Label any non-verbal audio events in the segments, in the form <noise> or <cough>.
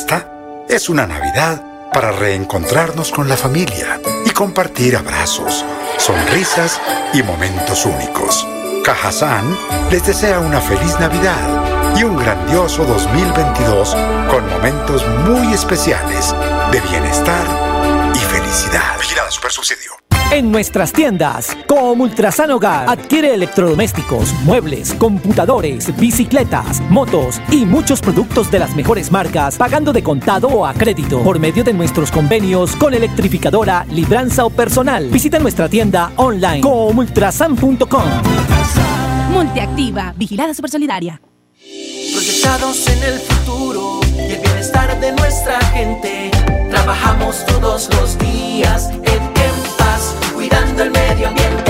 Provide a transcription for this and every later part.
Esta es una Navidad para reencontrarnos con la familia y compartir abrazos, sonrisas y momentos únicos. Cajazán les desea una feliz Navidad y un grandioso 2022 con momentos muy especiales de bienestar y felicidad. Vigilada Super Subsidio. En nuestras tiendas, como Ultrasan Hogar, adquiere electrodomésticos, muebles, computadores, bicicletas, motos y muchos productos de las mejores marcas, pagando de contado o a crédito por medio de nuestros convenios con electrificadora, libranza o personal. Visita nuestra tienda online comultrasan.com. Multiactiva, vigilada super solidaria. Proyectados en el futuro y el bienestar de nuestra gente. Trabajamos todos los días en cuidando el medio ambiente.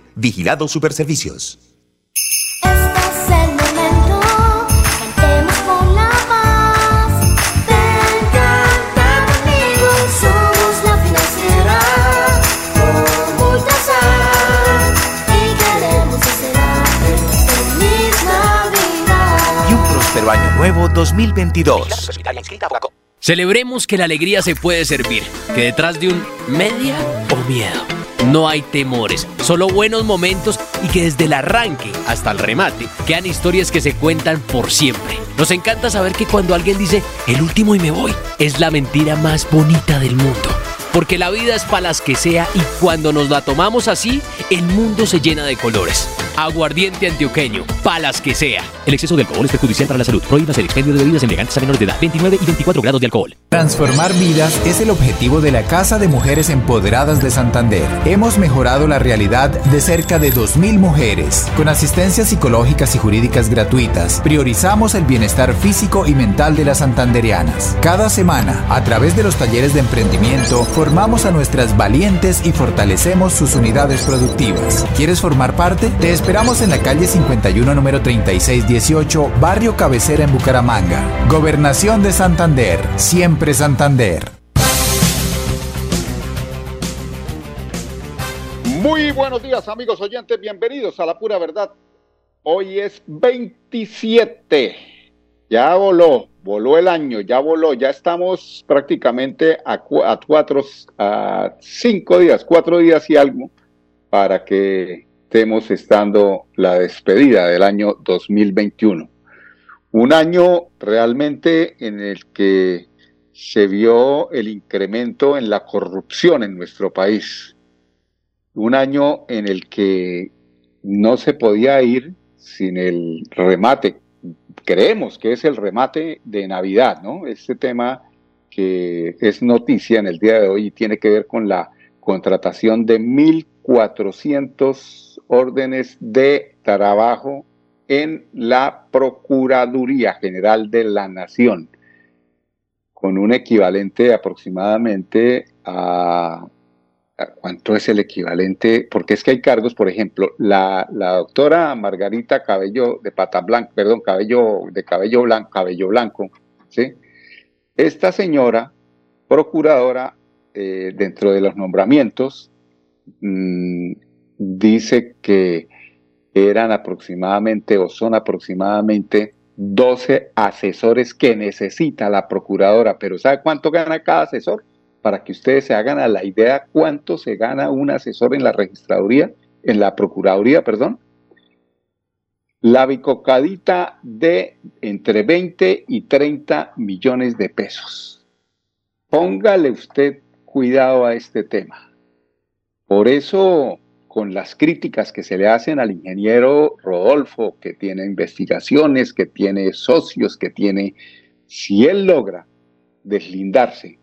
Vigilado Superservicios. Este es el momento, cantemos con la paz. Ven, canta conmigo, somos la financiera, como Ultrasan, y queremos que será feliz Navidad. Y un próspero año nuevo 2022. Celebremos que la alegría se puede servir, que detrás de un media o miedo no hay temores, solo buenos momentos y que desde el arranque hasta el remate quedan historias que se cuentan por siempre. Nos encanta saber que cuando alguien dice el último y me voy, es la mentira más bonita del mundo. Porque la vida es para las que sea y cuando nos la tomamos así, el mundo se llena de colores. Aguardiente antioqueño, palas que sea. El exceso de alcohol es perjudicial para la salud. Prohíbas el expendio de bebidas elegantes a menores de edad. 29 y 24 grados de alcohol. Transformar vidas es el objetivo de la Casa de Mujeres Empoderadas de Santander. Hemos mejorado la realidad de cerca de 2.000 mujeres. Con asistencias psicológicas y jurídicas gratuitas, priorizamos el bienestar físico y mental de las santanderianas. Cada semana, a través de los talleres de emprendimiento, Formamos a nuestras valientes y fortalecemos sus unidades productivas. ¿Quieres formar parte? Te esperamos en la calle 51, número 3618, Barrio Cabecera en Bucaramanga. Gobernación de Santander. Siempre Santander. Muy buenos días amigos oyentes, bienvenidos a la pura verdad. Hoy es 27, ya voló, voló el año, ya voló, ya estamos prácticamente a, cu- a cuatro, a cinco días, cuatro días y algo para que estemos estando la despedida del año 2021. Un año realmente en el que se vio el incremento en la corrupción en nuestro país un año en el que no se podía ir sin el remate. Creemos que es el remate de Navidad, ¿no? Este tema que es noticia en el día de hoy y tiene que ver con la contratación de 1.400 órdenes de trabajo en la Procuraduría General de la Nación, con un equivalente aproximadamente a ¿Cuánto es el equivalente? Porque es que hay cargos, por ejemplo, la, doctora Margarita Cabello de Pata Blanca, perdón, cabello de cabello blanco, cabello blanco, ¿sí? Esta señora, procuradora, eh, dentro de los nombramientos, mm, dice que eran aproximadamente o son aproximadamente 12 asesores que necesita la procuradora, pero ¿sabe cuánto gana cada asesor? Para que ustedes se hagan a la idea cuánto se gana un asesor en la registraduría, en la procuraduría, perdón. La bicocadita de entre 20 y 30 millones de pesos. Póngale usted cuidado a este tema. Por eso, con las críticas que se le hacen al ingeniero Rodolfo, que tiene investigaciones, que tiene socios, que tiene, si él logra deslindarse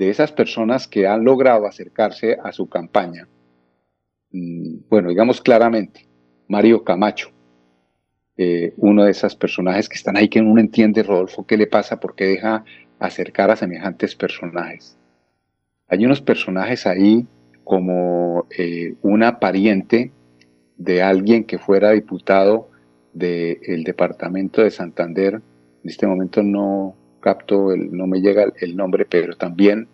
de esas personas que han logrado acercarse a su campaña. Mm, Bueno, digamos claramente, Mario Camacho, eh, uno de esos personajes que están ahí que uno entiende, Rodolfo, qué le pasa, por qué deja acercar a semejantes personajes. Hay unos personajes ahí como eh, una pariente de alguien que fuera diputado del departamento de Santander. En este momento no capto, el, no me llega el, nombre, pero también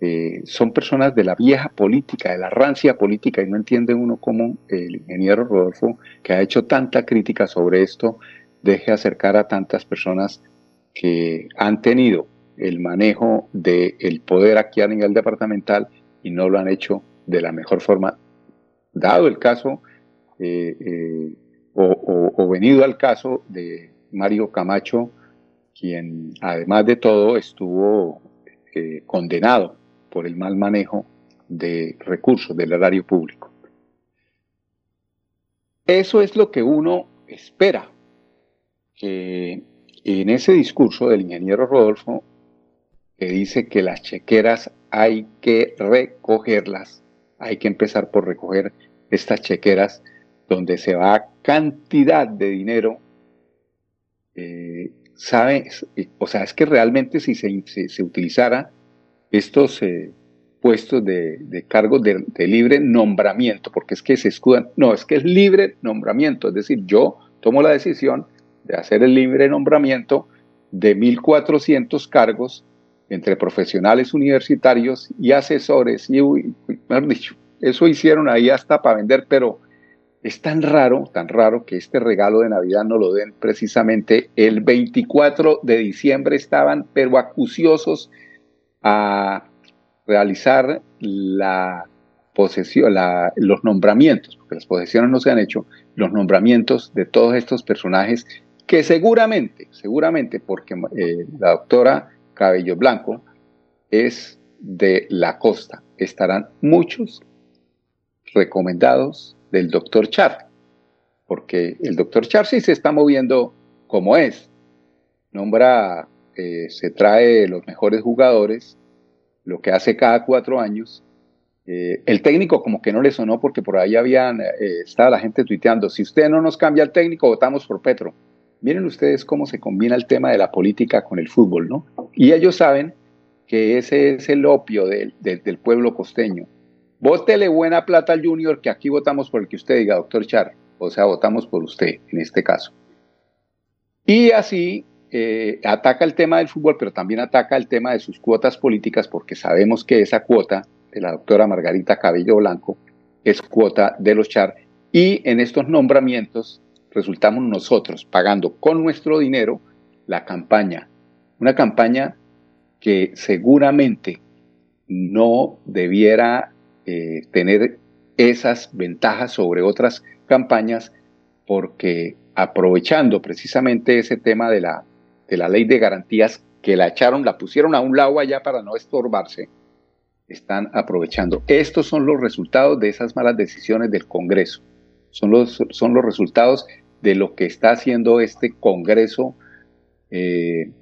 eh, son personas de la vieja política, de la rancia política, y no entiende uno cómo el ingeniero Rodolfo, que ha hecho tanta crítica sobre esto, deje acercar a tantas personas que han tenido el manejo del poder aquí a nivel departamental y no lo han hecho de la mejor forma, dado el caso eh, eh, o- o venido al caso de Mario Camacho, quien además de todo estuvo eh, condenado por el mal manejo de recursos del erario público. Eso es lo que uno espera, en ese discurso del ingeniero Rodolfo, que dice que las chequeras hay que recogerlas, hay que empezar por recoger estas chequeras donde se va cantidad de dinero eh, sabe, o sea, es que realmente si se, se, utilizara estos eh, puestos de, de de, libre nombramiento, porque es que se escudan, no, es que es libre nombramiento, es decir, yo tomo la decisión de hacer el libre nombramiento de 1.400 cargos entre profesionales universitarios y asesores, y, eso hicieron ahí hasta para vender, pero es tan raro, tan raro que este regalo de Navidad no lo den precisamente el 24 de diciembre. Estaban pero acuciosos a realizar la posesión, los nombramientos, porque las posesiones no se han hecho, los nombramientos de todos estos personajes que seguramente, seguramente, porque eh, la doctora Cabello Blanco es de la costa, estarán muchos recomendados del doctor Char, porque el doctor Char sí se está moviendo como es, nombra, eh, se trae los mejores jugadores, lo que hace cada cuatro años. Eh, el técnico como que no le sonó porque por ahí habían, eh, estaba la gente tuiteando, si usted no nos cambia el técnico, votamos por Petro. Miren ustedes cómo se combina el tema de la política con el fútbol, ¿no? Y ellos saben que ese es el opio del, del- del pueblo costeño. Vótele buena plata al Junior, que aquí votamos por el que usted diga, doctor Char. O sea, votamos por usted en este caso. Y así eh, ataca el tema del fútbol, pero también ataca el tema de sus cuotas políticas, porque sabemos que esa cuota de la doctora Margarita Cabello Blanco es cuota de los Char. Y en estos nombramientos resultamos nosotros pagando con nuestro dinero la campaña. Una campaña que seguramente no debiera eh, tener esas ventajas sobre otras campañas porque aprovechando precisamente ese tema de la, de la ley de garantías que la echaron, la pusieron a un lado allá para no estorbarse, están aprovechando. Estos son los resultados de esas malas decisiones del Congreso. Son los, son los resultados de lo que está haciendo este Congreso. eh,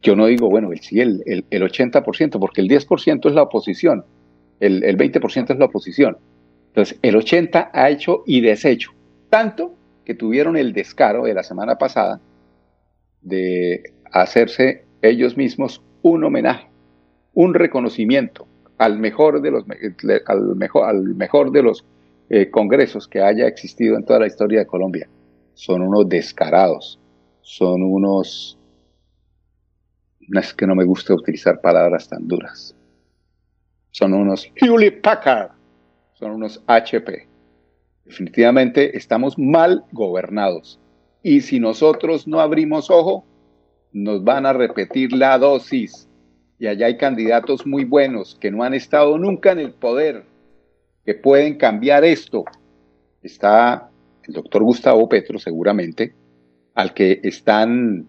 yo no digo, bueno, el, el, el, el 80%, porque el 10% es la oposición, el, el 20% es la oposición. Entonces, el 80% ha hecho y deshecho. Tanto que tuvieron el descaro de la semana pasada de hacerse ellos mismos un homenaje, un reconocimiento al mejor de los, al mejor, al mejor de los eh, congresos que haya existido en toda la historia de Colombia. Son unos descarados, son unos... No es que no me gusta utilizar palabras tan duras. Son unos Hewlett Packard, son unos HP. Definitivamente estamos mal gobernados. Y si nosotros no abrimos ojo, nos van a repetir la dosis. Y allá hay candidatos muy buenos que no han estado nunca en el poder, que pueden cambiar esto. Está el doctor Gustavo Petro, seguramente, al que están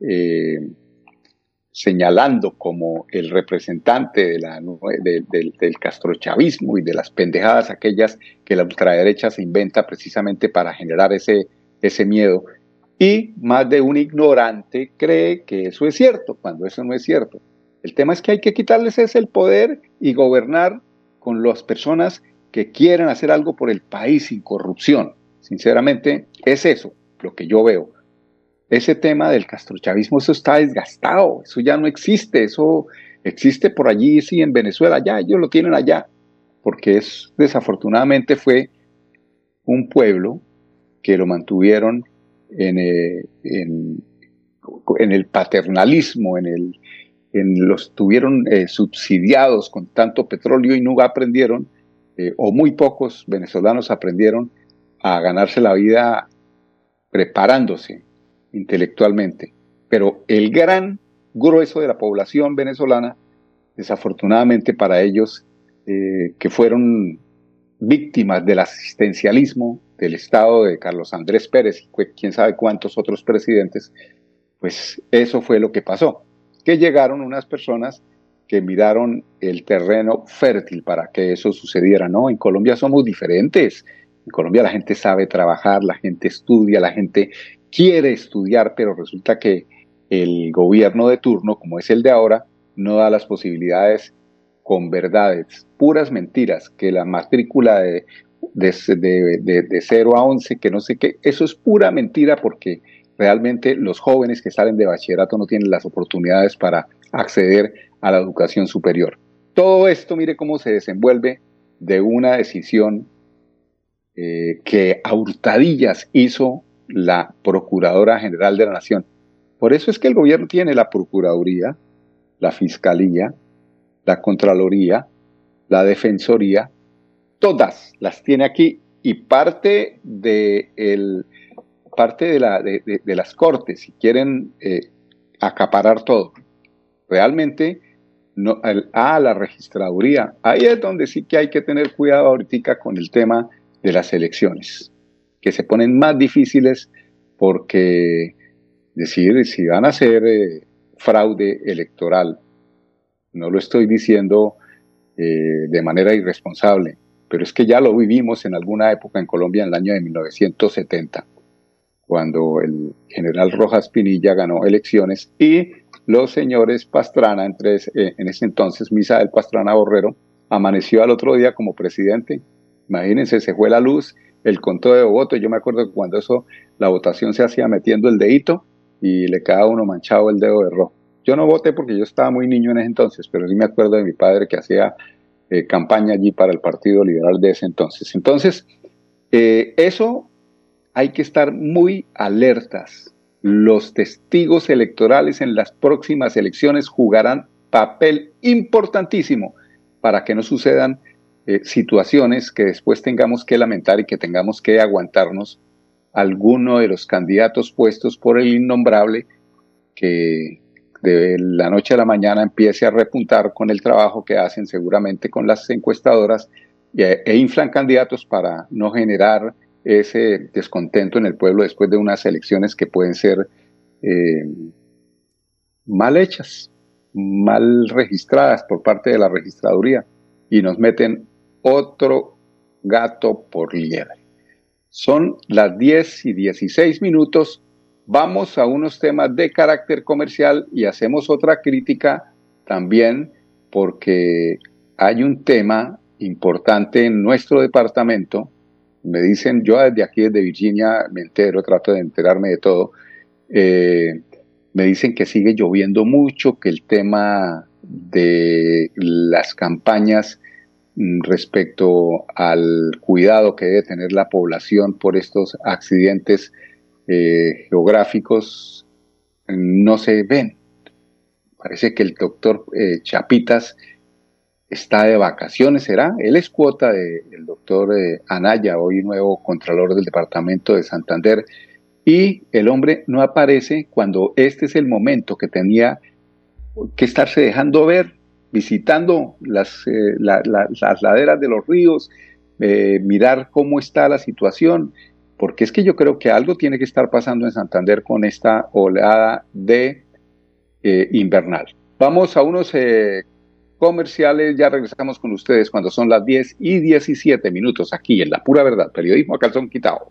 eh, señalando como el representante de la, de, de, del castrochavismo y de las pendejadas aquellas que la ultraderecha se inventa precisamente para generar ese, ese miedo. Y más de un ignorante cree que eso es cierto, cuando eso no es cierto. El tema es que hay que quitarles ese el poder y gobernar con las personas que quieren hacer algo por el país sin corrupción. Sinceramente, es eso lo que yo veo. Ese tema del castrochavismo, eso está desgastado, eso ya no existe, eso existe por allí, sí, en Venezuela, ya, ellos lo tienen allá, porque es, desafortunadamente fue un pueblo que lo mantuvieron en, eh, en, el paternalismo, en el, en los tuvieron eh, subsidiados con tanto petróleo y no aprendieron, eh, o muy pocos venezolanos aprendieron a ganarse la vida preparándose intelectualmente. Pero el gran grueso de la población venezolana, desafortunadamente para ellos, eh, que fueron víctimas del asistencialismo del Estado de Carlos Andrés Pérez y quién sabe cuántos otros presidentes, pues eso fue lo que pasó, que llegaron unas personas que miraron el terreno fértil para que eso sucediera. No, en Colombia somos diferentes. En Colombia la gente sabe trabajar, la gente estudia, la gente quiere estudiar, pero resulta que el gobierno de turno, como es el de ahora, no da las posibilidades con verdades, puras mentiras, que la matrícula de, de, de, de, de 0 a 11, que no sé qué, eso es pura mentira porque realmente los jóvenes que salen de bachillerato no tienen las oportunidades para acceder a la educación superior. Todo esto, mire cómo se desenvuelve de una decisión eh, que a hurtadillas hizo la Procuradora General de la Nación. Por eso es que el gobierno tiene la Procuraduría, la Fiscalía, la Contraloría, la Defensoría, todas las tiene aquí y parte de, el, parte de, la, de, las Cortes, si quieren eh, acaparar todo. Realmente, no, a la registraduría, ahí es donde sí que hay que tener cuidado ahorita con el tema de las elecciones, que se ponen más difíciles porque decir si van a hacer eh, fraude electoral, no lo estoy diciendo eh, de manera irresponsable, pero es que ya lo vivimos en alguna época en Colombia en el año de 1970, cuando el general Rojas Pinilla ganó elecciones y los señores Pastrana, entre, eh, en ese entonces Misael Pastrana Borrero, amaneció al otro día como presidente. Imagínense, se fue la luz, el conteo de votos. Yo me acuerdo que cuando eso, la votación se hacía metiendo el dedito y le quedaba uno manchado el dedo de rojo. yo no voté porque yo estaba muy niño en ese entonces, pero sí me acuerdo de mi padre que hacía eh, campaña allí para el Partido Liberal de ese entonces. Entonces, eh, eso hay que estar muy alertas. Los testigos electorales en las próximas elecciones jugarán papel importantísimo para que no sucedan eh, situaciones que después tengamos que lamentar y que tengamos que aguantarnos alguno de los candidatos puestos por el innombrable que de la noche a la mañana empiece a repuntar con el trabajo que hacen seguramente con las encuestadoras e, inflan candidatos para no generar ese descontento en el pueblo después de unas elecciones que pueden ser eh, mal hechas, mal registradas por parte de la registraduría y nos meten otro gato por liebre. Son las 10 y 16 minutos. Vamos a unos temas de carácter comercial y hacemos otra crítica también porque hay un tema importante en nuestro departamento. Me dicen, yo desde aquí, desde Virginia, me entero, trato de enterarme de todo. Eh, me dicen que sigue lloviendo mucho, que el tema de las campañas respecto al cuidado que debe tener la población por estos accidentes eh, geográficos no se ven. Parece que el doctor eh, Chapitas está de vacaciones, ¿será? Él es cuota del doctor eh, Anaya, hoy nuevo contralor del departamento de Santander, y el hombre no aparece cuando este es el momento que tenía que estarse dejando ver, visitando las, eh, la- la- las laderas de los ríos, eh, mirar cómo está la situación, porque es que yo creo que algo tiene que estar pasando en Santander con esta oleada de eh, invernal. Vamos a unos eh, comerciales, ya regresamos con ustedes cuando son las 10 y 17 minutos aquí en La Pura Verdad, periodismo a calzón quitado.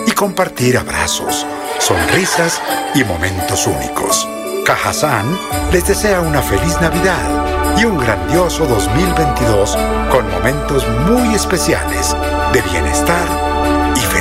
compartir abrazos, sonrisas y momentos únicos. Cajazán les desea una feliz Navidad y un grandioso 2022 con momentos muy especiales de bienestar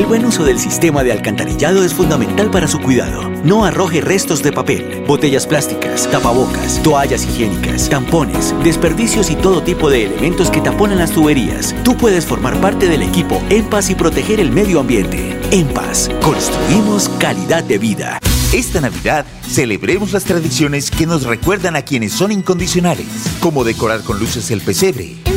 El buen uso del sistema de alcantarillado es fundamental para su cuidado. No arroje restos de papel, botellas plásticas, tapabocas, toallas higiénicas, tampones, desperdicios y todo tipo de elementos que taponan las tuberías. Tú puedes formar parte del equipo En Paz y proteger el medio ambiente. En Paz, construimos calidad de vida. Esta Navidad celebremos las tradiciones que nos recuerdan a quienes son incondicionales, como decorar con luces el pesebre,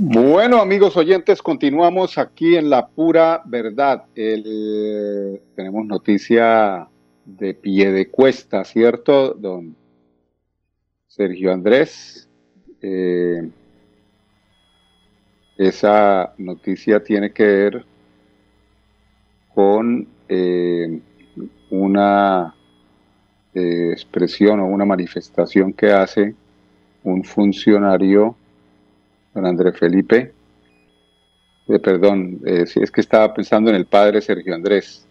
Bueno, amigos oyentes, continuamos aquí en La Pura Verdad. Tenemos noticia de pie de cuesta, ¿cierto, don Sergio Andrés? Eh, esa noticia tiene que ver con eh, una eh, expresión o una manifestación que hace un funcionario don Andrés Felipe, eh, perdón, eh, es que estaba pensando en el padre Sergio Andrés.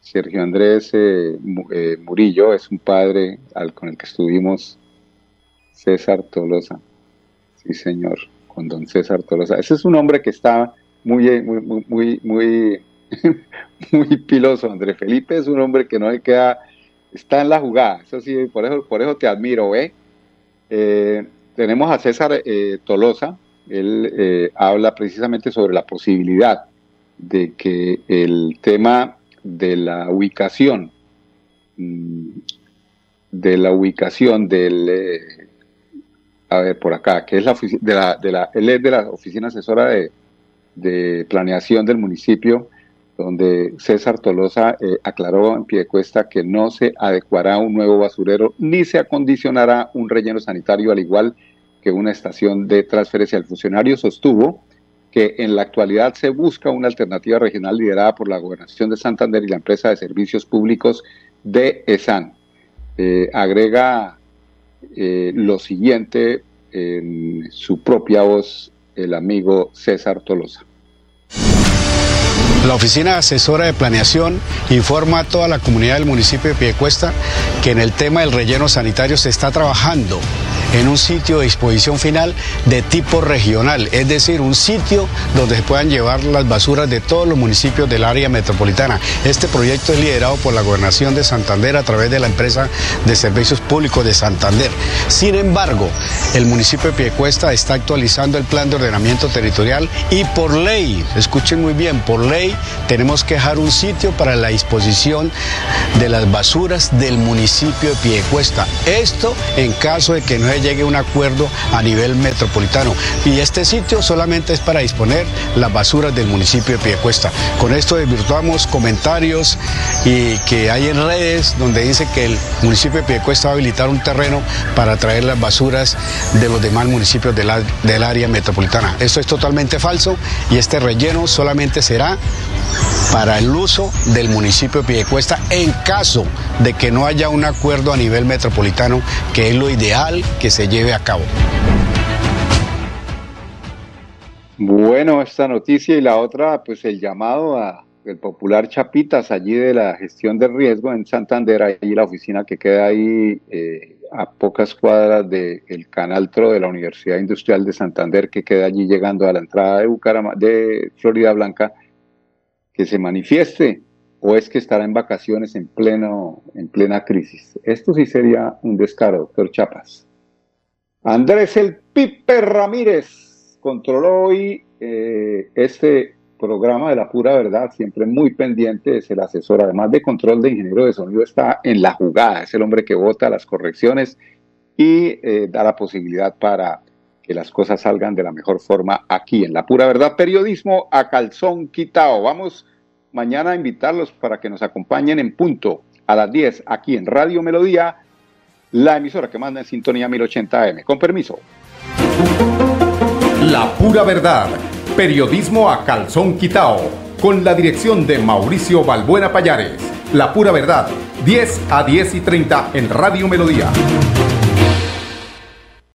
Sergio Andrés eh, eh, Murillo es un padre al, con el que estuvimos César Tolosa. Sí, señor, con don César Tolosa. Ese es un hombre que está muy, muy, muy, muy, muy, <laughs> piloso. Andrés Felipe es un hombre que no le queda, está en la jugada. Eso sí, por eso, por eso te admiro, ¿eh? Tenemos a César Tolosa, él eh, habla precisamente sobre la posibilidad de que el tema de la ubicación, mm, de la ubicación del, eh, a ver, por acá, que es la de la, de la, él es de la oficina asesora de, de planeación del municipio, donde César Tolosa eh, aclaró en pie de cuesta que no se adecuará un nuevo basurero ni se acondicionará un relleno sanitario al igual que una estación de transferencia. El funcionario sostuvo que en la actualidad se busca una alternativa regional liderada por la Gobernación de Santander y la empresa de servicios públicos de ESAN. Eh, agrega eh, lo siguiente en su propia voz el amigo César Tolosa. La Oficina Asesora de Planeación informa a toda la comunidad del municipio de Piedecuesta que en el tema del relleno sanitario se está trabajando en un sitio de disposición final de tipo regional, es decir, un sitio donde se puedan llevar las basuras de todos los municipios del área metropolitana. Este proyecto es liderado por la Gobernación de Santander a través de la empresa de servicios públicos de Santander. Sin embargo, el municipio de Piedecuesta está actualizando el plan de ordenamiento territorial y por ley, escuchen muy bien, por ley tenemos que dejar un sitio para la disposición de las basuras del municipio de Piedecuesta. Esto en caso de que no se llegue a un acuerdo a nivel metropolitano. Y este sitio solamente es para disponer las basuras del municipio de Piedecuesta. Con esto desvirtuamos comentarios y que hay en redes donde dice que el municipio de Piedecuesta va a habilitar un terreno para traer las basuras de los demás municipios del área metropolitana. Esto es totalmente falso y este relleno solamente será para el uso del municipio de Piedecuesta en caso de que no haya un acuerdo a nivel metropolitano, que es lo ideal que se lleve a cabo. Bueno, esta noticia y la otra, pues el llamado a el popular Chapitas, allí de la gestión de riesgo en Santander, ahí la oficina que queda ahí eh, a pocas cuadras del canal TRO de la Universidad Industrial de Santander, que queda allí llegando a la entrada de Bucaramanga, de Florida Blanca, que se manifieste o es que estará en vacaciones en pleno en plena crisis. Esto sí sería un descaro, doctor Chapas. Andrés el Pipe Ramírez controló hoy eh, este programa de la pura verdad, siempre muy pendiente, es el asesor, además de control de ingeniero de sonido, está en la jugada, es el hombre que vota las correcciones y eh, da la posibilidad para que las cosas salgan de la mejor forma aquí en la pura verdad. Periodismo a calzón quitado. Vamos mañana invitarlos para que nos acompañen en punto a las 10 aquí en Radio Melodía, la emisora que manda en sintonía 1080 AM. Con permiso. La pura verdad. Periodismo a calzón quitao. Con la dirección de Mauricio Balbuena Payares. La pura verdad. 10 a 10 y 30 en Radio Melodía.